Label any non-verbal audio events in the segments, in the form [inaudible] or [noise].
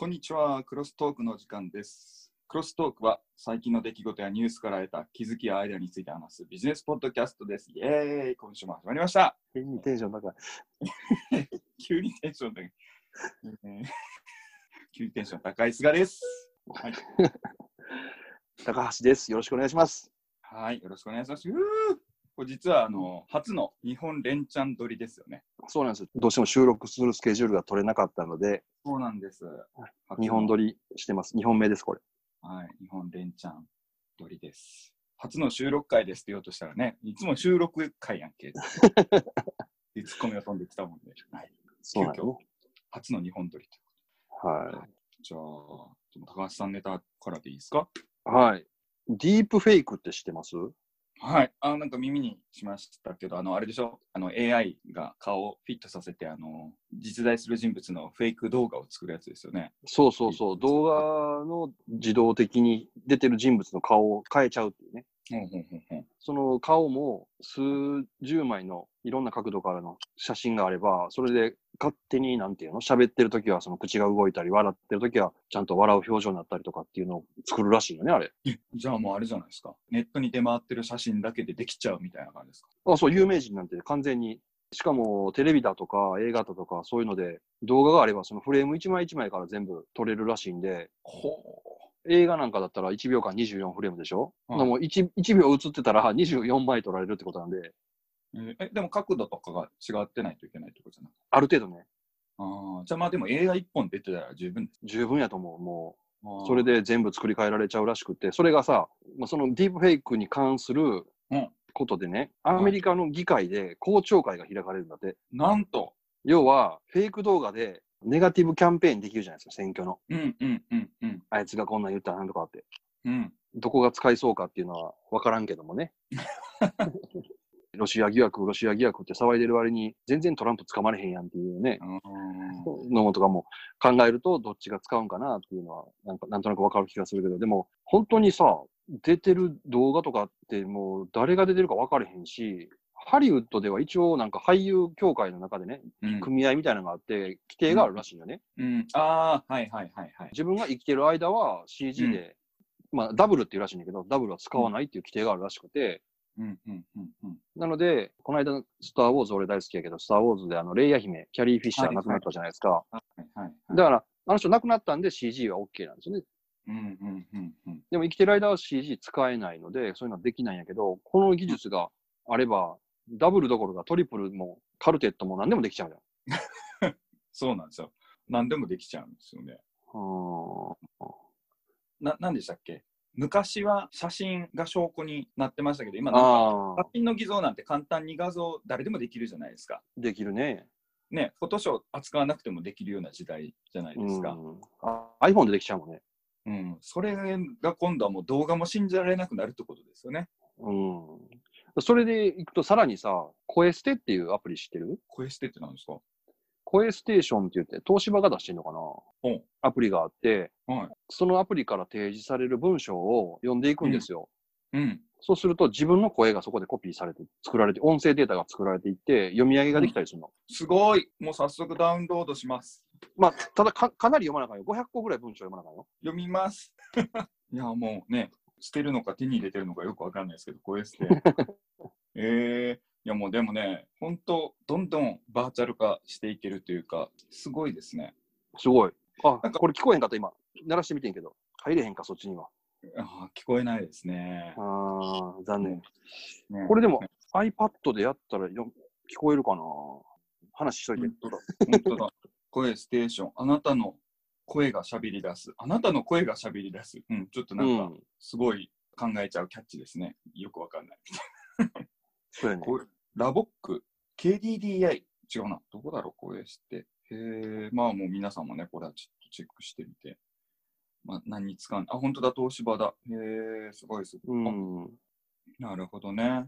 こんにちは。クロストークの時間です。クロストークは最近の出来事やニュースから得た気づきやアイデアについて話すビジネスポッドキャストです。イェーイ今週も始まりました。変にテンション高い。急にテンション高い。え [laughs] ー急にテンション高い菅です。はい。[laughs] 高橋です。よろしくお願いします。はい。よろしくお願いします。これ実はあの初の日本連チャン撮りですよね。そうなんです。どうしても収録するスケジュールが取れなかったので、そうなんです。日本撮り。りしてます。2本目です、これ。はい。日本連チャン撮りです。初の収録会ですって言おうとしたらね、いつも収録会やんけ。っ [laughs] てツッコミが飛んできたもんで、はい、そうなんですね。初の日本撮りと。はじゃあ、でも高橋さんネタからでいいですか？い。はい。ディープフェイクって知ってます？はい。あなんか耳にしましたけど、あの、あれでしょ？あの、AI が顔をフィットさせて、あの、実在する人物のフェイク動画を作るやつですよね。そうそうそう。動画の自動的に出てる人物の顔を変えちゃうっていうね。その顔も数十枚のいろんな角度からの写真があれば、それで勝手になんていうの？喋ってる時はその口が動いたり、笑ってる時はちゃんと笑う表情になったりとかっていうのを作るらしいよね、あれ。じゃあもうあれじゃないですか。ネットに出回ってる写真だけでできちゃうみたいな感じですか？あ、そう、有名人なんて完全に。しかもテレビだとか映画だとかそういうので動画があればそのフレーム1枚1枚から全部撮れるらしいんで、ほ映画なんかだったら1秒間24フレームでしょ、はいでも 1, 1秒映ってたら24枚撮られるってことなんで、う。えでも角度とかが違ってないといけないってことじゃない？ある程度ね、ああ、じゃあまあでも映画一本出てたら十分です。十分やと思う。もう、それで全部作り変えられちゃうらしくて、それがさ、まあ、そのディープフェイクに関するうんことでね、アメリカの議会で公聴会が開かれるんだって。なんと、要は、フェイク動画でネガティブキャンペーンできるじゃないですか、選挙の。うんうんうんうんあいつがこんなん言ったらなんとかって。うん。どこが使いそうかっていうのは分からんけどもね。[laughs] ロシア疑惑、ロシア疑惑って騒いでる割に、全然トランプ捕まれへんやんっていうね、うん。のもとかも考えると、どっちが使うんかなっていうのは、なんかなんとなく分かる気がするけど、でも、本当にさ、出てる動画とかって、もう誰が出てるか分かれへんし、ハリウッドでは一応、なんか俳優協会の中でね、うん。組合みたいなのがあって、規定があるらしいよね。うん、ああ、はいはいはいはい。自分が生きてる間は CG で、まあ、ダブルっていうらしいんだけど、ダブルは使わないっていう規定があるらしくて、うんうんうんうん。なので、この間のスター・ウォーズ俺大好きやけど、スター・ウォーズであのレイヤ姫、キャリー・フィッシャー亡くなったじゃないですか。はいはいはい。だから、あの人亡くなったんで CG は OK なんですよね。うんうんうんうん。でも生きてる間は CG 使えないので、そういうのはできないんやけど、この技術があれば、ダブルどころかトリプルもカルテットも何でもできちゃうじ [laughs] そうなんですよ。何でもできちゃうんですよね。ゃん。うな、なんでしたっけ？昔は写真が証拠になってましたけど、今。なんか写、真の偽造なんて簡単に画像誰でもできるじゃないですか。できるね。ね、フォトショー扱わなくてもできるような時代じゃないですか。iPhone でできちゃうもんね。うん。それが今度はもう動画も信じられなくなるってことですよね。うん。それでいくと、さらにさ、コエステっていうアプリ知ってる？声捨てってなんですか？コエステーションって言って、東芝が出してんのかな？うんアプリがあって、はい。そのアプリから提示される文章を読んでいくんですよ。うん。そうすると自分の声がそこでコピーされて、作られて、音声データが作られていって、読み上げができたりするの。すごい。もう早速ダウンロードします。まあ、ただか、かなり読まなあかんよ。500個ぐらい文章読まなあかんよ。読みます。[laughs] いや、もうね、捨てるのか手に入れてるのかよくわかんないですけど、声捨て。[laughs] えー、いやもうでもね、本当どんどんバーチャル化していけるというか、すごいですね。すごい。あなん、かこれ聞こえへんかった、今。鳴らしてみてんけど。入れへんか、そっちには。あー聞こえないですね。あー、残念。ねこれでも iPad でやったらよ聞こえるかな？話しといて。本当だ。本当だ。声ステーション。あなたの声がしゃべり出す。あなたの声がしゃべり出す。うん、ちょっとなんか、うんすごい考えちゃうキャッチですね。よくわかんない。[laughs] そうやね。これラボック、KDDI、違うな。どこだろう、これして。へえ、まあもう皆さんもね、これはちょっとチェックしてみて。まあ何に使うあ、本当だ、東芝だ。へえ、すごいすごい。あうん。なるほどね。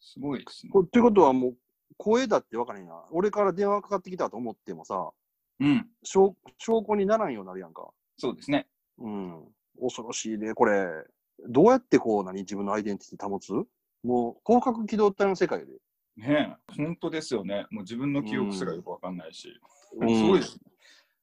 すごいですね。こってことはもう、声だって分からへんな。俺から電話かかってきたと思ってもさ、うん、証証拠にならんようになるやんか。そうですね。うん。恐ろしいね。これ、どうやってこう、何？自分のアイデンティティ保つ？もう、広角機動隊の世界で。ねえ、本当ですよね。もう自分の記憶すらよくわかんないし。うん [laughs] すごいですね。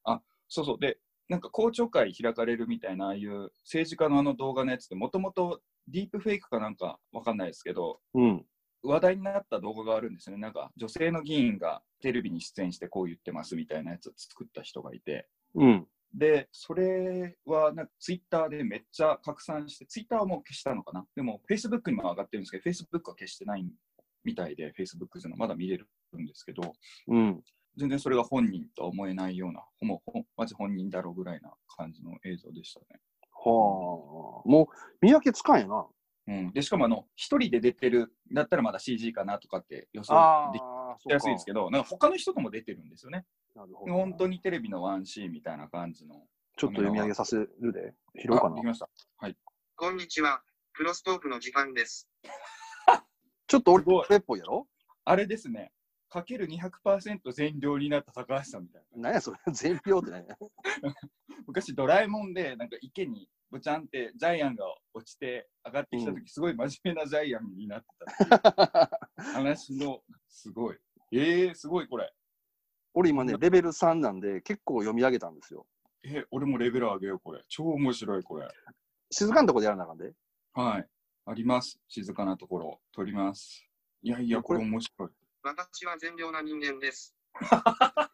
あ、そうそう。で、なんか公聴会開かれるみたいな、ああいう政治家のあの動画のやつって、もともとディープフェイクかなんかわかんないですけど、うん。話題になった動画があるんですよね。なんか女性の議員がテレビに出演してこう言ってますみたいなやつを作った人がいて、うん。で、それはなんかツイッターでめっちゃ拡散して、ツイッターはもう消したのかな？でも、フェイスブックにも上がってるんですけど、フェイスブックは消してないみたいで、フェイスブックでのまだ見れるんですけど、うん。全然それが本人とは思えないような、ほぼほんマジ本人だろうぐらいな感じの映像でしたね。はあ。もう、見分けつかんやな。うん、でしかもあの、一人で出てるだったらまだ CG かなとかって予想できあ、やすいですけど、なんか他の人とも出てるんですよね。なるほど。本当にテレビのワンシーンみたいな感じの。ちょっと読み上げさせるで。拾おうかなあでき。ました。こんにちは。クロストークの時間です。[laughs] ちょっと俺っぽいやろ？あれですね。かける200%全量になった高橋さんみたいな。何やそれ [laughs] 全票って何や [laughs] 昔ドラえもんでなんか池にぼちゃんってジャイアンが落ちて上がってきた時、すごい真面目なジャイアンになってたって [laughs] 話のすごい。えー、すごいこれ。俺今ね、レベル3なんで結構読み上げたんですよ。え俺もレベル上げようこれ。超面白いこれ。静かなとこでやらなあかんで。はい。あります。静かなところ。撮ります。いやいや、これ面白い。私は善良な人間です。[laughs]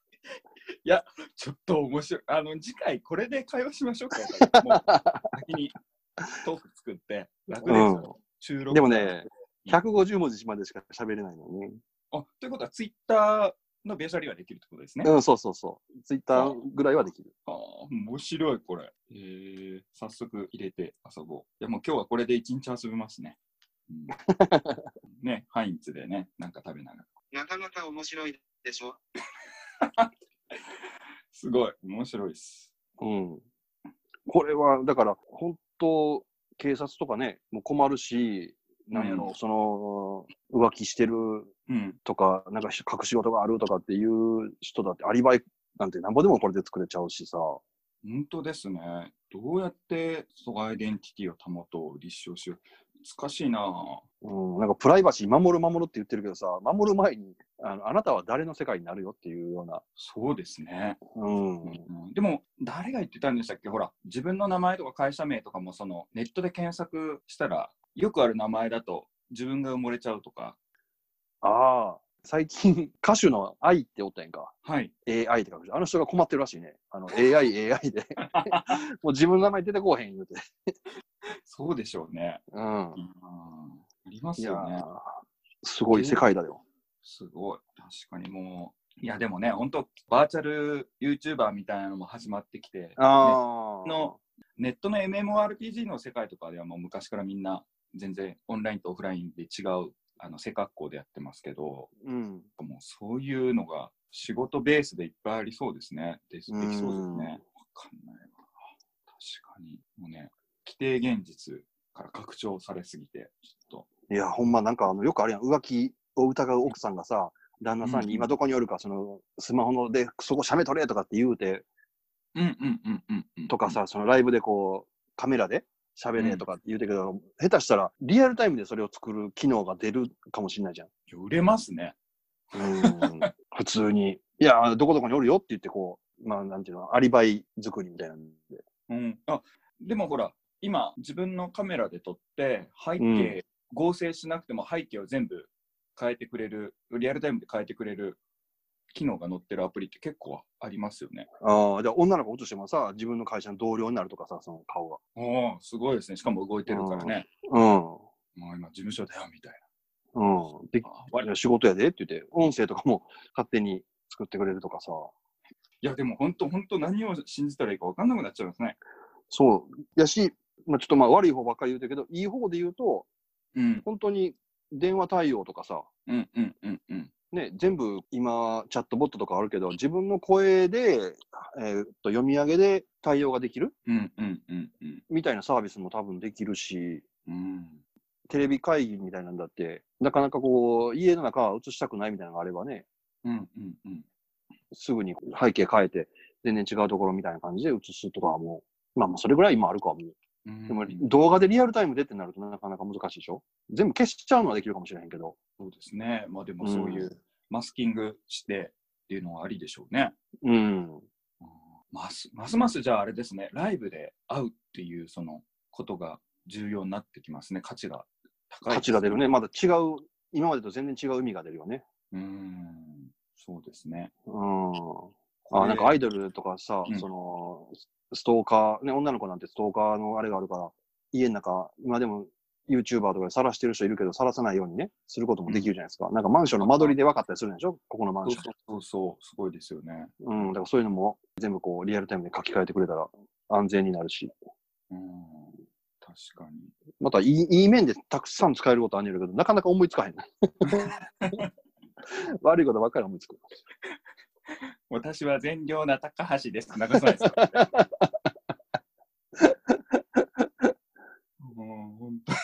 ちょっと面白い。あの、次回これで会話しましょうか。もう先にトーク作って楽ですよ。収録でもね、150文字までしか喋れないのね。あ、ということはツイッターのベーシャリはできるってことですね。うん、そうそうそう。ツイッターぐらいはできる。ああ、面白いこれ。えー、早速入れて遊ぼう。いやもう今日はこれで一日遊びますね。うん、[laughs] ね、ハインツでね、なんか食べながら。なかなか面白いでしょ？[laughs] すごい、面白いです。うん。これは、だから、本当警察とかね、もう困るし、なんやろ、うんその、浮気してるうん。とか、なんか隠し事があるとかっていう人だって、アリバイなんてなんぼでもこれで作れちゃうしさ。本当ですね。どうやってそのアイデンティティを保とう、立証しよう。難しいなぁ。うん、なんかプライバシー守る守るって言ってるけどさ、守る前に、あのあなたは誰の世界になるよっていうような。そうですね。うん。うんでも、誰が言ってたんでしたっけ？ほら、自分の名前とか会社名とかも、その、ネットで検索したら、よくある名前だと自分が埋もれちゃうとか。ああ、最近、[laughs] 歌手の愛っておったやんか。はい。AI って書く人あの人が困ってるらしいね。あの AI、AI [laughs] で。[laughs] もう自分の名前出てこうへん言うて。そうでしょうね。うん。うんありますよね。ーすごい世界だよ。すごい。確かにもう。いや、でもね、本当バーチャル YouTuber みたいなのも始まってきて、ああ。のネットの MMORPG の世界とかではもう昔からみんな全然オンラインとオフラインで違うあの背格好でやってますけど、うん。もうそういうのが仕事ベースでいっぱいありそうですね。でできそうですうんね。わかんないわ。確かに。もうね、規定現実から拡張されすぎて、ちょっいや、ほんまなんかあの、よくあるやん。浮気を疑う奥さんがさ、旦那さんうんに今どこにおるか、その、スマホので、そこ写メ撮れとかって言うて、と。うんうんうんうんうん。とかさ、そのライブでこう、カメラで喋れとか言うてるけど、下手したらリアルタイムでそれを作る機能が出るかもしれないじゃん。売れますね。うん [laughs] 普通に。いや、どこどこにおるよって言って、こう、まあ、なんていうの、アリバイ作りみたいなんで。うん。あ、でもほら、今自分のカメラで撮って背景、合成しなくても背景を全部変えてくれる、リアルタイムで変えてくれる機能が載ってるアプリって結構ありますよね。ああ、じゃあ女の子落としてもさ、自分の会社の同僚になるとかさ、その顔が。おお、すごいですね。しかも動いてるからね。うん。もう今事務所だよみたいうん。で、な。あ割いや仕事やでって言って、音声とかも勝手に作ってくれるとかさ。いや、でも本当、本当何を信じたらいいか分かんなくなっちゃいますね。そう。やし、まあ、ちょっとまあ悪い方ばっかり言うてるけど、いい方で言うと、うん。本当に電話対応とかさ、うんうんうんうん。ね、全部今、チャットボットとかあるけど、自分の声で、えーっと読み上げで対応ができる？うんうんうんうん。みたいなサービスも多分できるし、うん。テレビ会議みたいなんだって、なかなかこう、家の中は映したくないみたいなのがあればね、うんうんうん。すぐに背景変えて、全然違うところみたいな感じで映すとかはもう、まあまあそれぐらい今あるかも。うんでも動画でリアルタイムでってなるとなかなか難しいでしょ？全部消しちゃうのはできるかもしれへんけど。そうですね。まあでもそういううマスキングしてっていうのはありでしょうね。うん。うんますますますじゃああれですね、ライブで会うっていうそのことが重要になってきますね、価値が高い。価値が出るね。まだ違う、今までと全然違う意味が出るよね。うーん、そうですね。うん。こあ、れなんかアイドルとかさ、うんその、ストーカー、ね、女の子なんてストーカーのあれがあるから、家の中、今でも YouTuber とかで晒してる人いるけど、晒さないようにね、することもできるじゃないですか。なんかマンションの間取りで分かったりするんでしょ？ここのマンション。そうそうそう、すごいですよね。うん、だからそういうのも全部こう、リアルタイムで書き換えてくれたら安全になるし、うん、確かに。またいいいい面でたくさん使えることあんねんけど、なかなか思いつかへん。[laughs] 悪いことばっかり思いつく。私は善良な高橋です。流さないですか、[laughs] もう本当に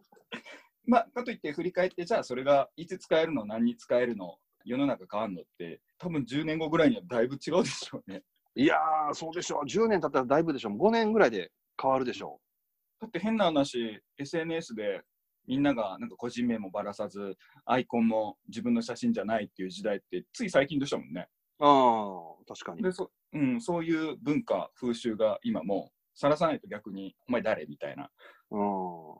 [laughs] まあ、かといって振り返って、じゃあそれがいつ使えるの、何に使えるの、世の中変わるのって、多分10年後ぐらいにはだいぶ違うでしょうね。いやー、そうでしょう。10年経ったらだいぶでしょう。5年ぐらいで変わるでしょだって変な話、SNS でみんながなんか個人名もばらさず、アイコンも自分の写真じゃないっていう時代って、つい最近でしたもんね。う。ああ、確かに。でそ,、うん、そういう文化、風習が今もう、さらさないと逆に、お前誰みたいな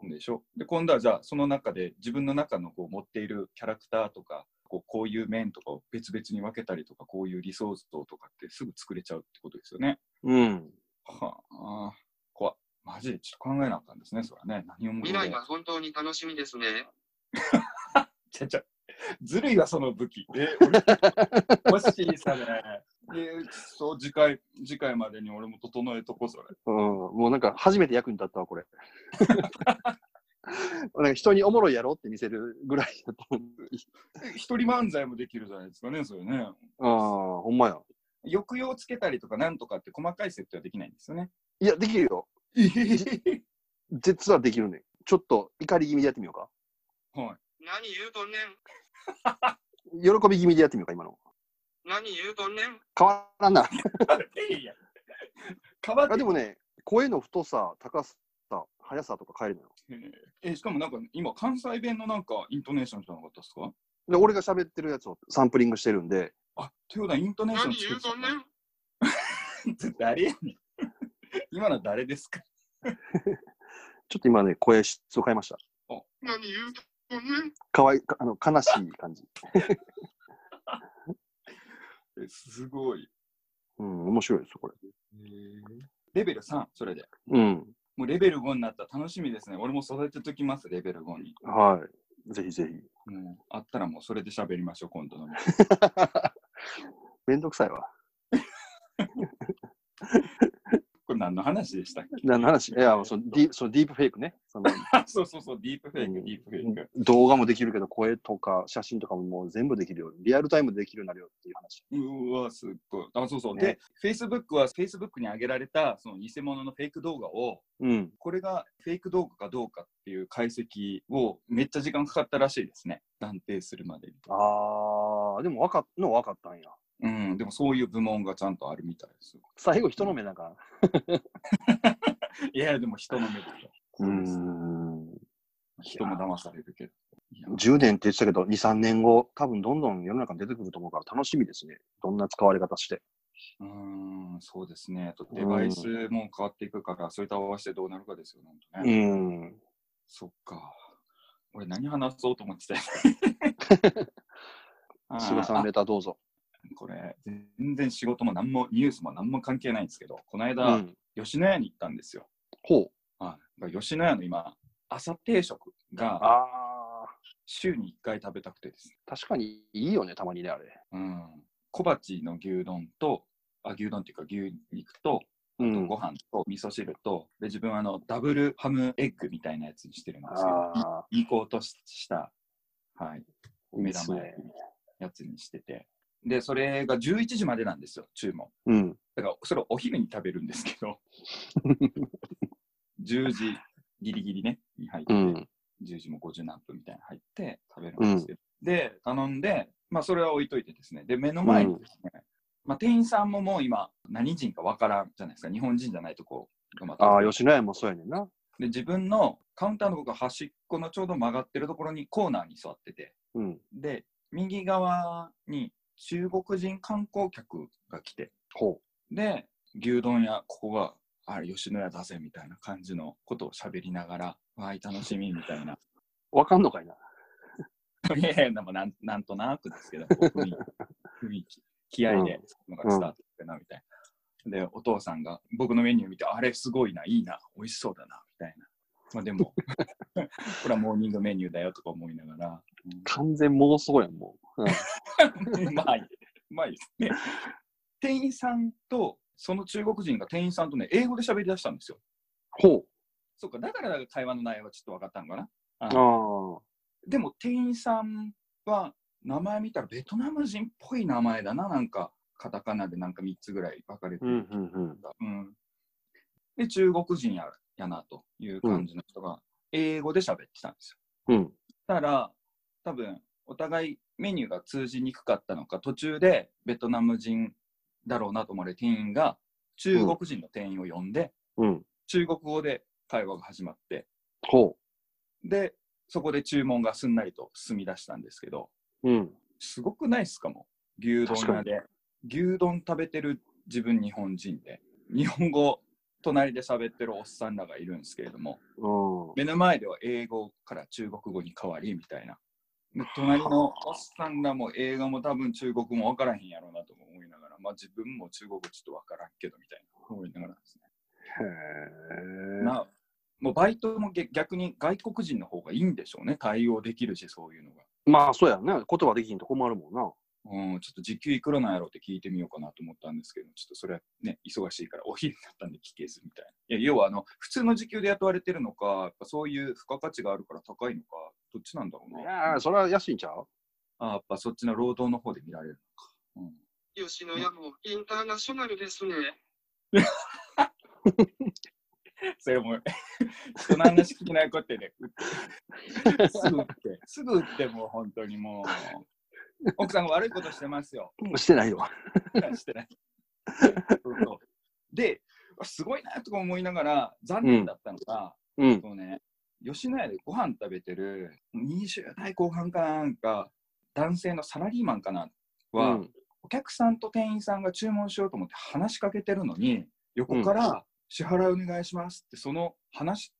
でしょ？で、今度はじゃあ、その中で自分の中のこう持っているキャラクターとか、こうこういう面とかを別々に分けたりとか、こういう理想像とかってすぐ作れちゃうってことですよね。うん。はあ、マジでちょっと考えなあかんですね、それはね。何をも未来は本当に楽しみですね。ちゃちゃ、ずるいわ、その武器。え、俺、[laughs] 欲しいさね。え、そう、次回、次回までに俺も整えとこう、それ。うん。もうなんか初めて役に立ったわ、これ。[laughs] なんか人におもろいやろって見せるぐらいだと思う。一人漫才もできるじゃないですかね、それね。ああ、ほんまや。抑揚つけたりとかなんとかって細かい設定はできないんですよね。いや、できるよ。実はできるね。ちょっと怒り気味でやってみようか。はい。何言うとんねん。喜び気味でやってみようか、今の。何言うとんねん。変わらんな。いや変わってあでもね、声の太さ、高さ、速さとか変えるのよ。え、しかもなんか今、関西弁のなんかイントネーションじゃなかったですか？で、俺が喋ってるやつをサンプリングしてるんで、あ、ということはイントネーション何言うとんねん。ん。誰やねん。今の誰ですか？[laughs] ちょっと今ね、声質を変えました。何言うとんねん。かわいかあの悲しい感じ。[laughs] えすごい。うん、面白いですよ、これ。レベル3、それで。うん。もうレベル5になったら楽しみですね。俺も育てときます、レベル5に。はい。ぜひぜひ。もうあったらもうそれで喋りましょう、今度の。[laughs] めんどくさいわ。何の話でしたっけ？何の話？いや、そのディそのディープフェイクね。そ [laughs] そうそうそう、ディープフェイク、うんディープフェイク。動画もできるけど、声とか写真とかももう全部できるよ。リアルタイムでできるようになるよっていう話。うわ、すっごい。あ、そうそう。ねで、Facebook は Facebook に上げられたその偽物のフェイク動画を、うん。これがフェイク動画かどうかっていう解析をめっちゃ時間かかったらしいですね。断定するまでに。あー、でも分かっの分かったんや。うん、でもそういう部門がちゃんとあるみたいですよ。最後、人の目なんか [laughs] いや、でも人の目ですよ。な。ん。人も騙されるけど。いや10年って言ってたけど、2、3年後、多分どんどん世の中に出てくると思うから楽しみですね。どんな使われ方して。うーん、そうですね。あとデバイスも変わっていくから、それと合わせてどうなるかですよね。うねん。そっか。俺何話そうと思ってたよ [laughs] 菅さんレターどうぞ。これ、全然仕事も何も、ニュースも何も関係ないんですけど、このう間、ん。吉野家に行ったんですよ。ほう。はい、吉野家の今、朝定食があ週に1回食べたくてです確かにいいよね、たまにね、あれ。うん。小鉢の牛丼と、あ、牛丼っていうか牛肉と、あとうんご飯と味噌汁と、で、自分はあの、ダブルハムエッグみたいなやつにしてるんですけど、あいいこうとした、はい、目玉焼き。やつにしてて。で、それが11時までなんですよ、注文。うん。だから、それをお昼に食べるんですけど、[laughs] 10時ギリギリね、に入って、うん。10時も50何分みたいなの入って食べるんですけど、で、頼んで、まあ、それは置いといてですね、で、目の前にですね、まあ、店員さんももう今、何人かわからんじゃないですか、日本人じゃないとこがまたああ、吉野家もそうやねんな。で、自分のカウンターの僕が端っこのちょうど曲がってるところにコーナーに座ってて、うん。で、右側に中国人観光客が来て、ほで、牛丼屋、ここが、あれ、吉野家だぜみたいな感じのことを喋りながら、わい、楽しみみたいな。わかんのかいな。[laughs] いやいや、でもなんなんとなくですけど、雰囲気、[laughs] 雰囲気気合で、のが伝わってくるな、みたいな。で、お父さんが僕のメニュー見て、あれすごいな、いいな、美味しそうだな、みたいな。まあでも、[laughs] これはモーニングメニューだよとか思いながら。完全妄想やん、もう。うんうん [laughs] まあいい、まあいいですね。店員さんと、その中国人が店員さんとね、英語で喋り出したんですよ。ほそうか、だから会話の内容はちょっと分かったのかな。ああでも店員さんは名前見たらベトナム人っぽい名前だな、なんかカタカナでなんか3つぐらい分かれてあ。うんる。うんうん。うんで、中国人ややなという感じの人が英語で喋ってたんですよ。うん。たら、多分お互いメニューが通じにくかったのか、途中でベトナム人だろうなと思われる店員が中国人の店員を呼んで、うん。中国語で会話が始まって、ほで、そこで注文がすんなりと進み出したんですけど、う。うん。すごくないっすかも？牛丼屋で。牛丼食べてる自分日本人で、日本語隣で喋ってるおっさんらがいるんですけれども、うん。目の前では英語から中国語に変わりみたいな。で隣のおっさんらも英語も多分中国も分からへんやろうなと思いながら、まあ自分も中国語ちょっと分からんけどみたいな思いながらですね。へえ。なもうバイトもげ逆に外国人の方がいいんでしょうね。対応できるし、そういうのが。まあ、そうやね。言葉できんと困るもんな。うん、ちょっと時給いくらなんやろうって聞いてみようかなと思ったんですけど、ちょっとそれはね、忙しいからお昼になったんで聞けずみたいな。いや、要はあの、普通の時給で雇われてるのか、やっぱそういう付加価値があるから高いのか、どっちなんだろうな。いやー、それは安いんちゃう？あやっぱそっちの労働の方で見られるのか。うん、吉野家もインターナショナルですね。[laughs] それも、人の話聞きないこってね、すぐ打って、すぐ打ってもう本当にもう、奥さんが悪いことしてますよ。してないよ。してない。で、すごいなとか思いながら、残念だったのが、うん。そうね、吉野家でご飯食べてる20代後半かなんか、男性のサラリーマンかなは、うんお客さんと店員さんが注文しようと思って話しかけてるのに、横から支払いお願いしますって、その話し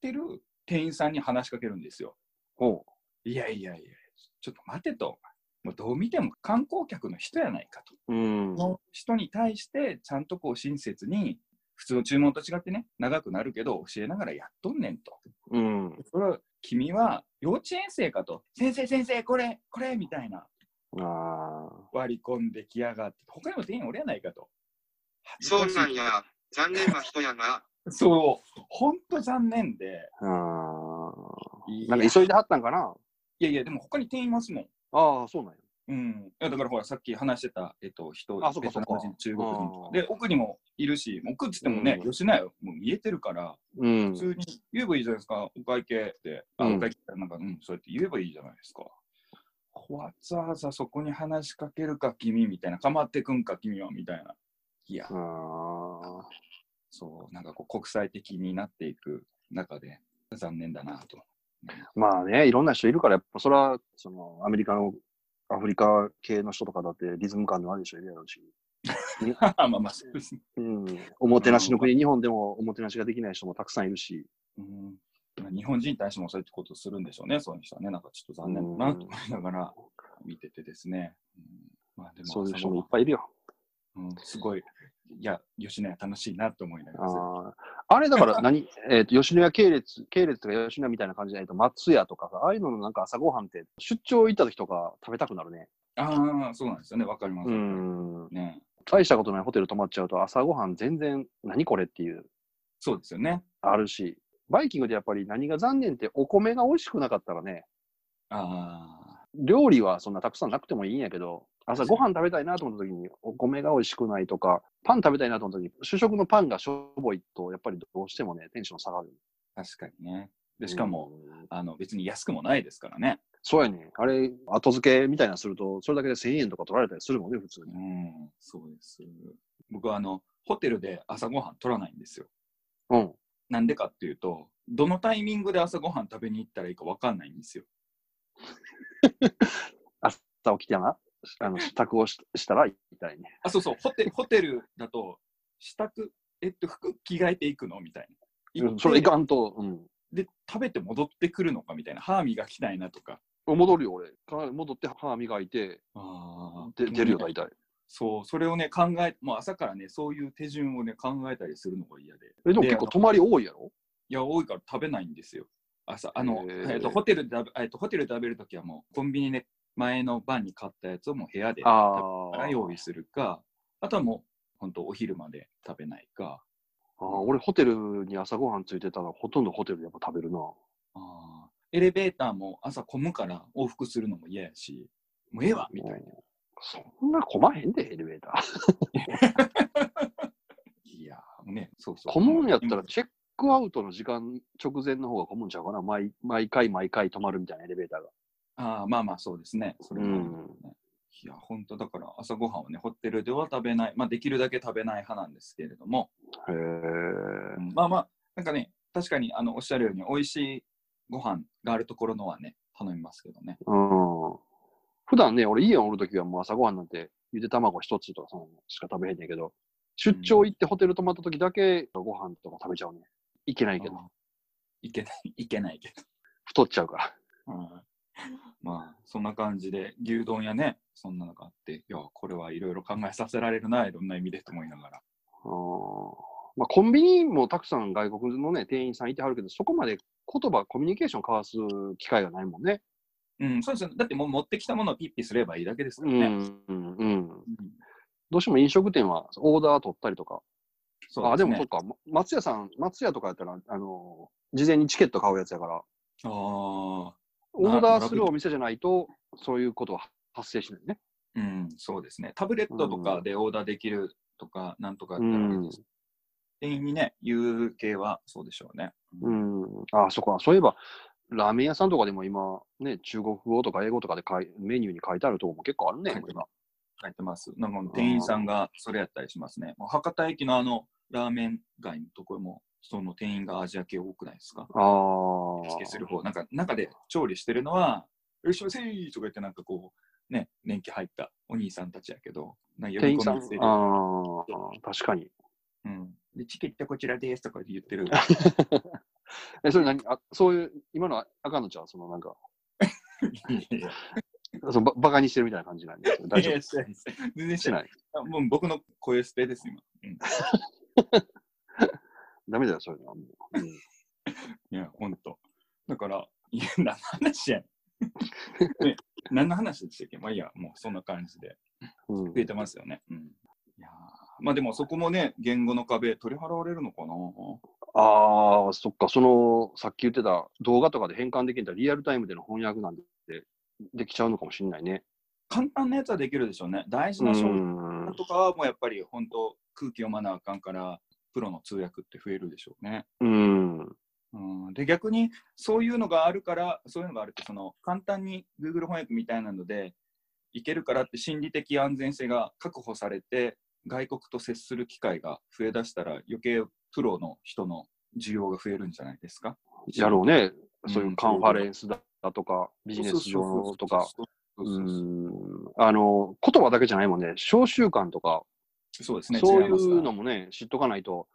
てる店員さんに話しかけるんですよ。ほいやいやいや、ちょっと待てと。もうどう見ても観光客の人やないかと。う。うん。人に対してちゃんとこう親切に普通の注文と違ってね長くなるけど教えながらやっとんねんと。うん。それは君は幼稚園生かと先生先生これこれみたいなああ。割り込んできやがって他にも店員おれやないかと。そうなんや。残念な人やな。[laughs] そう本当残念で。あなんか急いではったんかな？いやいやでも他に店員いますもん。ああ、そうなんや。うん、いやだからほらさっき話してた、えっと、人、あそっかそっかベトナム人、中国人とかで、奥にもいるし、奥っつってもね、うん吉野家もう見えてるから、うん普。通に言えばいいじゃないですか、お会計って、あ、うんお会計ってなんか、うん、そうやって言えばいいじゃないですか。わざわざそこに話しかけるか、君みたいな、かまってくんか、君はみたいな。いや。そう、なんかこう国際的になっていく中で、残念だなと。まあね、いろんな人いるから、やっぱそれは、その、アメリカの、アフリカ系の人とかだってリズム感のある人いるやろうし。[laughs] まあまあ、そうですね。うん。おもてなしの国、日本でもおもてなしができない人もたくさんいるし。うんまあ日本人に対してもそういうことをするんでしょうね、そういう人はね。なんかちょっと残念だなと思いながら見ててですね。うんまあでもそういう人もいっぱいいるよ。うん、すごい、いや、吉野家楽しいなと思いながら。ああ。あれだから何、[laughs] えっと、吉野家系列、系列とか吉野家みたいな感じじゃないと、松屋とかさ、ああいうののなんか朝ごはんって、出張行った時とか食べたくなるね。ああ、そうなんですよね、わかります。うん。ね、大したことないホテル泊まっちゃうと、朝ごはん全然、何これっていう、そうですよね。あるし、バイキングでやっぱり何が残念って、お米が美味しくなかったらね、あ料理はそんなたくさんなくてもいいんやけど、朝ごはん食べたいなと思った時に、お米が美味しくないとか、パン食べたいなと思った時に、主食のパンがしょぼいと、やっぱりどうしてもね、テンション下がる。あ、確かにね。で、しかも、うんあの別に安くもないですからね。そうやね。あれ、後付けみたいなのすると、それだけで1000円とか取られたりするもんね、普通に。うん、そうです。僕はあの、ホテルで朝ごはん取らないんですよ。うん。なんでかっていうと、どのタイミングで朝ごはん食べに行ったらいいかわかんないんですよ。[laughs] 朝起きてやな。あの支度をししたら痛いね。あ、そうそう、ホテホテルだと、支度、えっと、服着替えていくの？みたいな。うんそれいかんと、うん。で、食べて戻ってくるのかみたいな。歯磨きたいなとか。戻るよ、俺。戻って歯磨いて、あで出るよ、大体。そう、それをね、考え、もう朝からね、そういう手順をね、考えたりするのが嫌で。え、でもで結構泊まり多いやろ？いや、多いから食べないんですよ。朝、あの、えっと、ホテルで食べ、えっと、ホテルで食べるときはもう、コンビニで前の晩に買ったやつをもう部屋で用意するか、あとはもう、本当お昼まで食べないか。あー俺、ホテルに朝ごはんついてたら、ほとんどホテルでやっぱ食べるな。あーエレベーターも朝混むから往復するのも嫌やし、もうええわみたいな。うんそんな混まへんで、エレベーター。[laughs] いやーね、そうそう。混むんやったら、チェックアウトの時間直前の方が混むんちゃうかな。毎毎回毎回止まるみたいなエレベーターが。ああ、まあまあそうですね。それもあるけどねいや、本当だから朝ごはんはね、ホテルでは食べない、まあできるだけ食べない派なんですけれども、へえ。うんまあまあ、なんかね、確かにあのおっしゃるように、美味しいご飯があるところのはね、頼みますけどね。うん。普段ね、俺家におるときはもう朝ごはんなんて、ゆで卵一つとかそのしか食べへんねんけど、出張行ってホテル泊まったときだけご飯とか食べちゃうね。いけないけど、いけない、いけないけ太っちゃうから。ど。はい [laughs] まあ、そんな感じで、牛丼やね、そんなのがあって、いや、これはいろいろ考えさせられるな、いろんな意味でと思いながら。うんまあ、コンビニもたくさん外国のね、店員さんいてはるけど、そこまで言葉、コミュニケーション交わす機会がないもんね。うん、そうですね。だってもう持ってきたものをピッピすればいいだけですからね。うん、うん、どうしても飲食店はオーダー取ったりとか。あ、そうですねでもそっか、ま松屋さん、松屋とかやったら、あの、事前にチケット買うやつやから、ああ、オーダーするお店じゃないと、そういうことは発生しないね。うん、そうですね。タブレットとかでオーダーできるとか、なんとかやったらいいです、店員にね、言う系はそうでしょうね。うん。あ、そこは、そういえば、ラーメン屋さんとかでも今、ね、中国語とか英語とかで書いメニューに書いてあるとこも結構あるね、はい今。書いてます。なんか店員さんがそれやったりしますね。もう博多駅のあのラーメン街のところも、その店員がアジア系多くないですか？ああ。火付けする方。なんか中で調理してるのは、いらっしゃいませーとか言ってなんかこう、ね、年季入ったお兄さんたちやけど、なんか呼び店員さん、込みしてる。ああ、確かに。うん。で、チケットこちらですとか言ってる。[laughs] え、それ何あ、そういう、今のはあかんのちゃうそのなんか、そのばバカにしてるみたいな感じなんで。大丈夫いやしてないです全然しててないもう僕の声捨てです、今。うんダメだよ、そういうのはもう。うん [laughs] いや、ほんと。だから、いや、何の話やねん。[laughs] ね何の話でしたっけ？まあいいや、もうそんな感じでうん増えてますよね。うん。いやーまあでもそこもね、言語の壁取り払われるのかな？ああ、そっか、その、さっき言ってた動画とかで変換できたリアルタイムでの翻訳なんでできちゃうのかもしれないね。簡単なやつはできるでしょうね。大事な商うん品とかはもうやっぱり本当空気読まなあかんから、プロの通訳って増えるでしょうね。うん。うん、で逆にそういうのがあるからそういうのがあるってその簡単に Google 翻訳みたいなのでいけるからって心理的安全性が確保されて外国と接する機会が増えだしたら余計プロの人の需要が増えるんじゃないですか？やろうね。うんそういうカンファレンスだとか、ビジネス上とか。あの、言葉だけじゃないもんね。小習慣とか、そうですねそういうのもね、知っとかないと、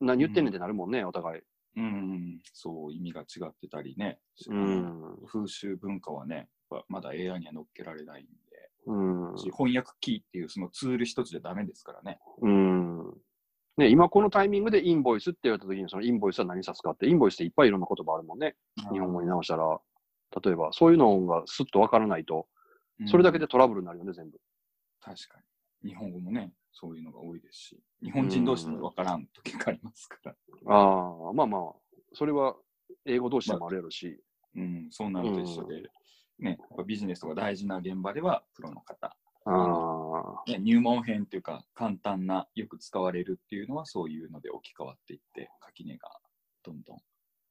何言ってんねんってなるもんね、お互い。うんそう意味が違ってたりね、うん。風習文化はねまだ AI には乗っけられないんでうん。し翻訳キーっていうそのツール一つじゃダメですからねうん。ね、今このタイミングでインボイスって言われた時に、そのインボイスは何指すかって、インボイスっていっぱいいろんな言葉あるもんね。日本語に直したら。例えば、そういうのがスッとわからないと、それだけでトラブルになるよね、全部。確かに。日本語もね、そういうのが多いですし、日本人同士でも分からん時がありますから。ああ、まあまあ、それは英語同士でもあるやろし。うん、そうなると一緒で、ね、やっぱビジネスとか大事な現場ではプロの方、ああ、ね、入門編っていうか簡単な、よく使われるっていうのはそういうので置き換わっていって、垣根がどんどん。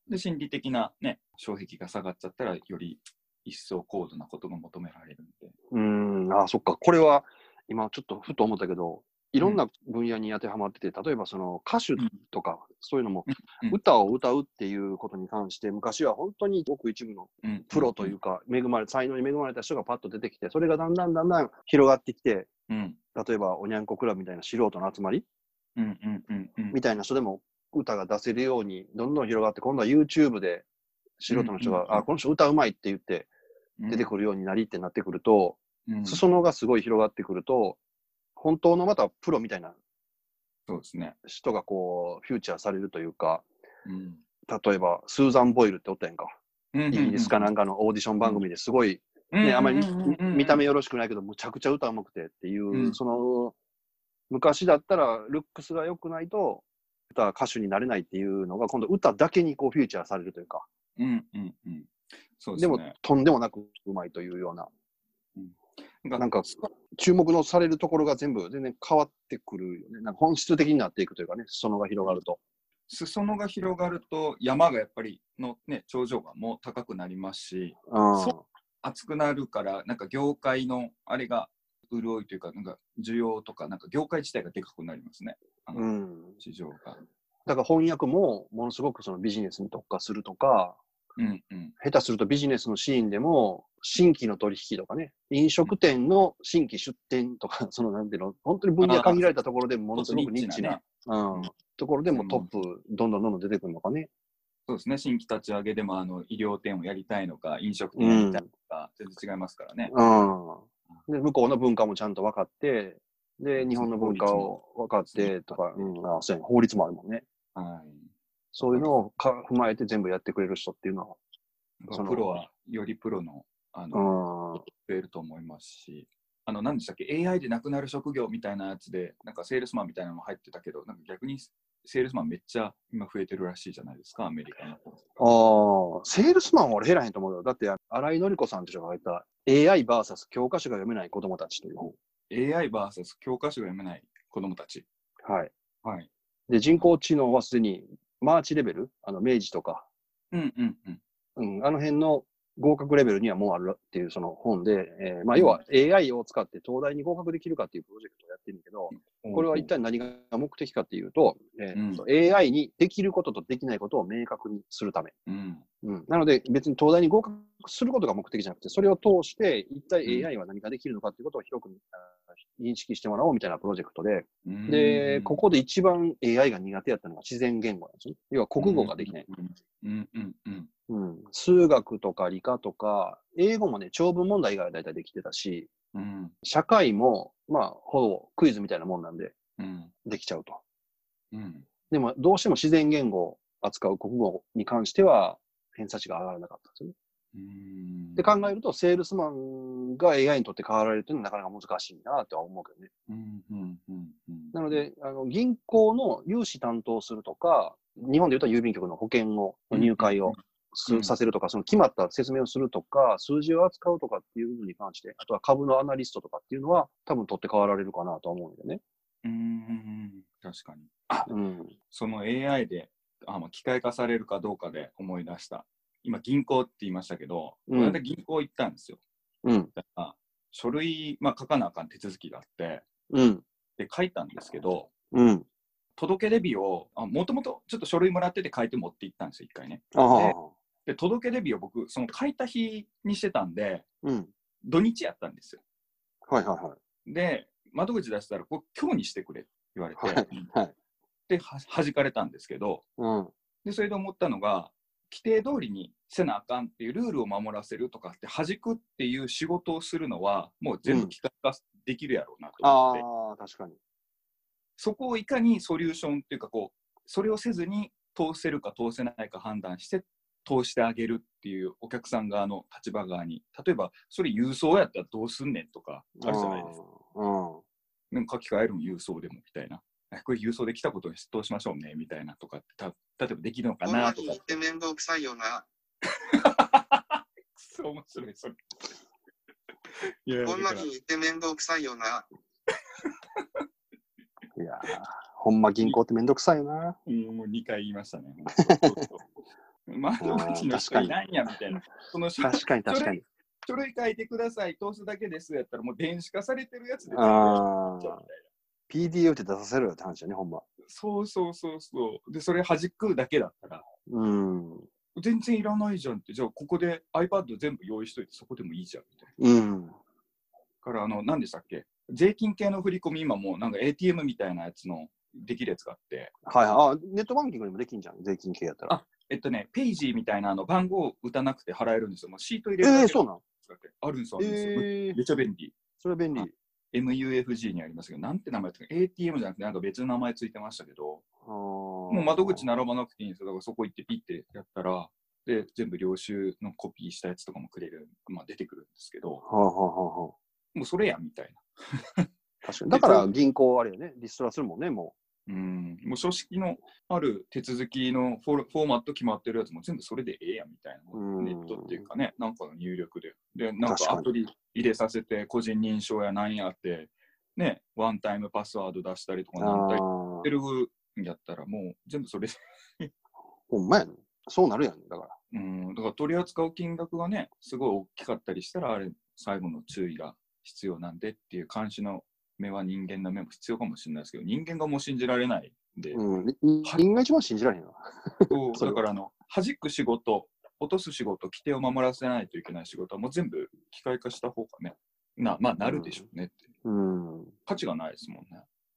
で、心理的なね、障壁が下がっちゃったら、より一層高度なことが求められるんで。うん、ああ、そっか。これは、今ちょっとふと思ったけど、いろんな分野に当てはまってて、例えばその歌手うんとか、そういうのも、うん。歌を歌うっていうことに関して、昔は本当にごく一部のうん。プロというか、恵まれ、才能に恵まれた人がパッと出てきて、それがだんだんだんだん広がってきて、うん。例えばおにゃんこクラブみたいな素人の集まり？みたいな人でも歌が出せるようにどんどん広がって、今度は YouTube で素人の人が、あ、この人歌うまいって言って出てくるようになりってなってくると、うん裾野がすごい広がってくると、本当のまたプロみたいなそうですね。人がこう、フューチャーされるというか、うん。例えば、スーザン・ボイルっておったやんか。イイギリスかなんかのオーディション番組ですごい、ね、あまり見た目よろしくないけど、むちゃくちゃ歌うまくてっていう、うんその、昔だったら、ルックスが良くないと、歌歌手になれないっていうのが、今度歌だけにこうフューチャーされるというか、うんうんうん。そうでですもね。、とんでもなくうまいというような、ななんか注目のされるところが全部全然変わってくるよね。なんか本質的になっていくというかね、裾野が広がると。裾野が広がると山がやっぱりのね頂上がもう高くなりますしうんそ熱くなるからなんか業界のあれが潤いというかなんか需要とかなんか業界自体がでかくなりますね。市場が。だから翻訳もものすごくそのビジネスに特化するとか、うんうん。下手するとビジネスのシーンでも、新規の取引とかね、飲食店の新規出店とか、[laughs] そのなんていうの、本当に分野限られたところでものすごくニッチな、ね。うん、ところでもトップ、どんどんどんどん出てくるのかね。そうですね。新規立ち上げでもあの医療店をやりたいのか飲食店やりたいのか、全然違いますからね。うん。で、向こうの文化もちゃんと分かって、で、日本の文化を分かってとか、うん、あそうやね。法律もあるもんね。はいそういうのをか踏まえて全部やってくれる人っていうのそのプロはよりプロのあは、の、うん、増えると思いますし、あの、何でしたっけ、AI でなくなる職業みたいなやつで、なんかセールスマンみたいなのも入ってたけど、なんか逆にセールスマンめっちゃ今増えてるらしいじゃないですか、アメリカの方。ああ、セールスマンは俺減らへんと思うよ。だって、新井紀子さんって人が書いた AIVS 教科書が読めない子供たちという本。AIVS 教科書が読めない子供たち。はい。はい。で、人工知能はすでにマーチレベル、あの、明治とか、うんうんうん。うん、あの辺の合格レベルにはもうあるっていうその本で、えーまあ、要は AI を使って東大に合格できるかっていうプロジェクトをやってるんだけど、これは一体何が目的かっていうと、えーと AI にできることとできないことを明確にするため。うん。うん、なので、別に東大に合格することが目的じゃなくて、それを通して、一体 AI は何ができるのかっていうことを広くあ認識してもらおうみたいなプロジェクトで、うんで、ここで一番 AI が苦手やったのが自然言語なんですね。要は国語ができない。。数学とか理科とか、英語もね、長文問題以外は大体できてたし、うん社会も、まあ、ほぼクイズみたいなもんなんで、うんできちゃうと。うんでも、どうしても自然言語を扱う国語に関しては、偏差値が上がらなかったんですよね。うんで考えると、セールスマンが AI にとって変わられるというのはなかなか難しいなとは思うけどね。うんうんうんうんなので、あの銀行の融資担当するとか、日本で言うと郵便局の保険を、入会をすうんさせるとか、その決まった説明をするとか、数字を扱うとかっていうのに関して、あとは株のアナリストとかっていうのは、多分取って代わられるかなとは思うんだよね。うん確かに。うん。その AI であ、まあ、機械化されるかどうかで思い出した。今、銀行って言いましたけど、うんこの間銀行行ったんですよ。うん。だから書類、まあ、書かなあかん手続きがあって、うん。で、書いたんですけど、うん。届け出日を、もともとちょっと書類もらってて書いて持って行ったんですよ、一回ね。で、届け出日を僕、その書いた日にしてたんで、うん。土日やったんですよ。はいはいはい。で、窓口出したら、これ今日にしてくれって言われて、はいはいで、は弾かれたんですけど、うん。で、それで思ったのが、規定通りにせなあかんっていうルールを守らせるとかって、弾くっていう仕事をするのは、もう全部機械化できるやろうなと思って、ああ、確かに。そこをいかにソリューションっていうか、こう、それをせずに通せるか通せないか判断して、通してあげるっていうお客さん側の立場側に、例えば、それ郵送やったらどうすんねんとか、あるじゃないですか。うん。なんか書き換えるん郵送でもみたいな。あこれ郵送で来たことに通しましょうねみたいなとかってた例えばできるのかこんななとかに言って面倒くさいよな。そう面白いそれ [laughs] いやこんなに言って面倒くさいよな。[laughs] いやーほんま銀行ってめんどくさいよな。うんもう2回言いましたね [laughs] 窓口の人いないんやみたいなその書確かに確かに。書類書いてください通すだけですやったらもう電子化されてるやつでああみたいな PDA って出させろよって話だね、ほんま。そうそうそうそう。で、それ弾くだけだったら、うん。全然いらないじゃんって、じゃあここで iPad 全部用意しといて、そこでもいいじゃんみたいな。うん。から、あの、何でしたっけ？税金系の振り込み、今もうなんか ATM みたいなやつのできるやつがあって、はいはい。あ、ネットバンキングにもできんじゃん、税金系やったら。あえっとね、ペイジーみたいなあの番号を打たなくて払えるんですよ。もうシート入れるだけええー、そうなんあるんですよ、あるんですよ。ええー、めっちゃ便利。それは便利。MUFG にありますけど、なんて名前つか ATM じゃなくて、なんか別の名前ついてましたけど、ももう窓口並ばなくていいんですよ。だからそこ行ってピッてやったら、で、全部領収のコピーしたやつとかもくれる、まあ出てくるんですけど、はあはあはあはあ。もうそれやんみたいな。確かに。だから銀行あれよね、リストラするもんね、もうん、もう書式のある手続きのフォルフォーマット決まってるやつも全部それでええやんみたいな。うんネットっていうかね、なんかの入力で。で、なん確かアプリ入れさせて、個人認証やなんやって、ね、ワンタイムパスワード出したりとかう。なんってるんやったら、もう全部それで。[laughs] ほんまやね。そうなるやん、だから。うん、だから取り扱う金額がね、すごい大きかったりしたら、あれ、最後の注意が必要なんでっていう監視の目は人間の目も必要かもしれないですけど、人間がもう信じられないんで、うん。人間が一番信じられへんわ。そう [laughs] だからあの、弾く仕事、落とす仕事、規定を守らせないといけない仕事はもう全部機械化した方がね、な、まあなるでしょうねって。うん。価値がないですもんね。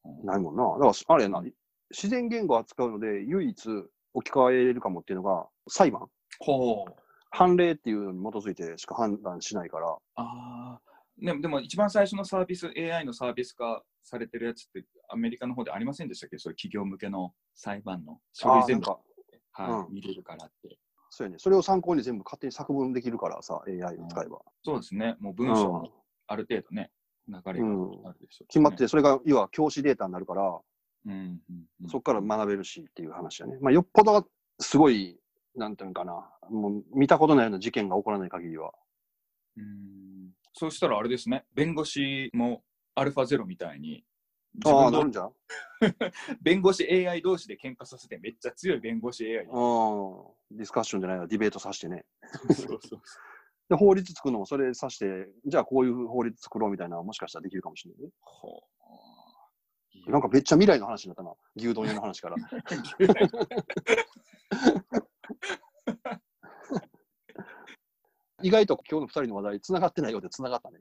うんないもんな。だから、あれやな、自然言語を扱うので、唯一置き換えれるかもっていうのが、裁判。ほう。判例っていうのに基づいてしか判断しないから。ああ。でも、でも一番最初のサービス、AI のサービス化されてるやつって、アメリカの方でありませんでしたっけ？そういう企業向けの裁判の書類全部、はいうん見れるからって。そうやね。それを参考に全部勝手に作文できるからさ、AI を使えば。そうですね。もう文章もある程度ね、流れがあるでしょうしね、決まって、それが、要は教師データになるから、うんうんうん、そこから学べるしっていう話やね。まあ、よっぽどすごい、なんていうのかな、もう見たことないような事件が起こらない限りは。うんそうしたらあれですね、弁護士もアルファゼロみたいに、自ああ、なるんじゃ？ん [laughs] 弁護士 AI 同士で喧嘩させてめっちゃ強い弁護士 AI に。うん。ディスカッションじゃないわ、ディベートさせてね。そうそう [laughs] で、法律作るのもそれさして、じゃあこういう法律作ろうみたいなもしかしたらできるかもしれないね。ほうなんかめっちゃ未来の話になったな。牛丼屋の話から。[laughs] 意外と今日の二人の話題、繋がってないようで繋がったね。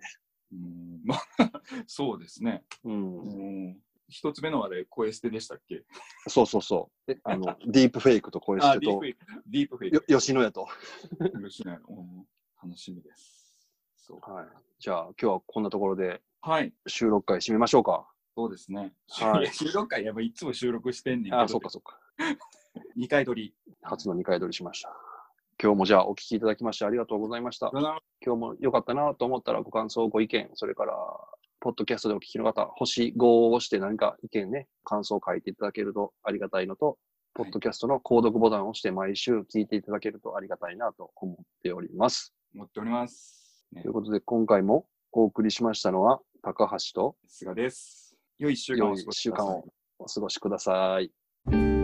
うんまあ、[laughs] そうですね。うん。うん一つ目の話題、コエステでしたっけ？そうそうそう。えあの、[laughs] ディープフェイクと声してとあディープ、フェイク。ディープフェイク。よ吉野家と。よろしいねうん楽しみです。はい。じゃあ今日はこんなところではい、収録会締めましょうか。そうですね。はい [laughs] 収録会やっぱいつも収録してんねんけど、あ、そうかそうか。2回撮り。初の2回撮りしました。今日もじゃあお聞きいただきましてありがとうございました。今日も良かったなと思ったらご感想、ご意見、それから、ポッドキャストでお聞きの方、星5を押して何か意見ね、感想を書いていただけるとありがたいのと、ポッドキャストの購読ボタンを押して毎週聞いていただけるとありがたいなと思っております。持っております。ねということで、今回もお送りしましたのは、高橋と菅です。良い1週間をお過ごしください良い一週間をお過ごしください。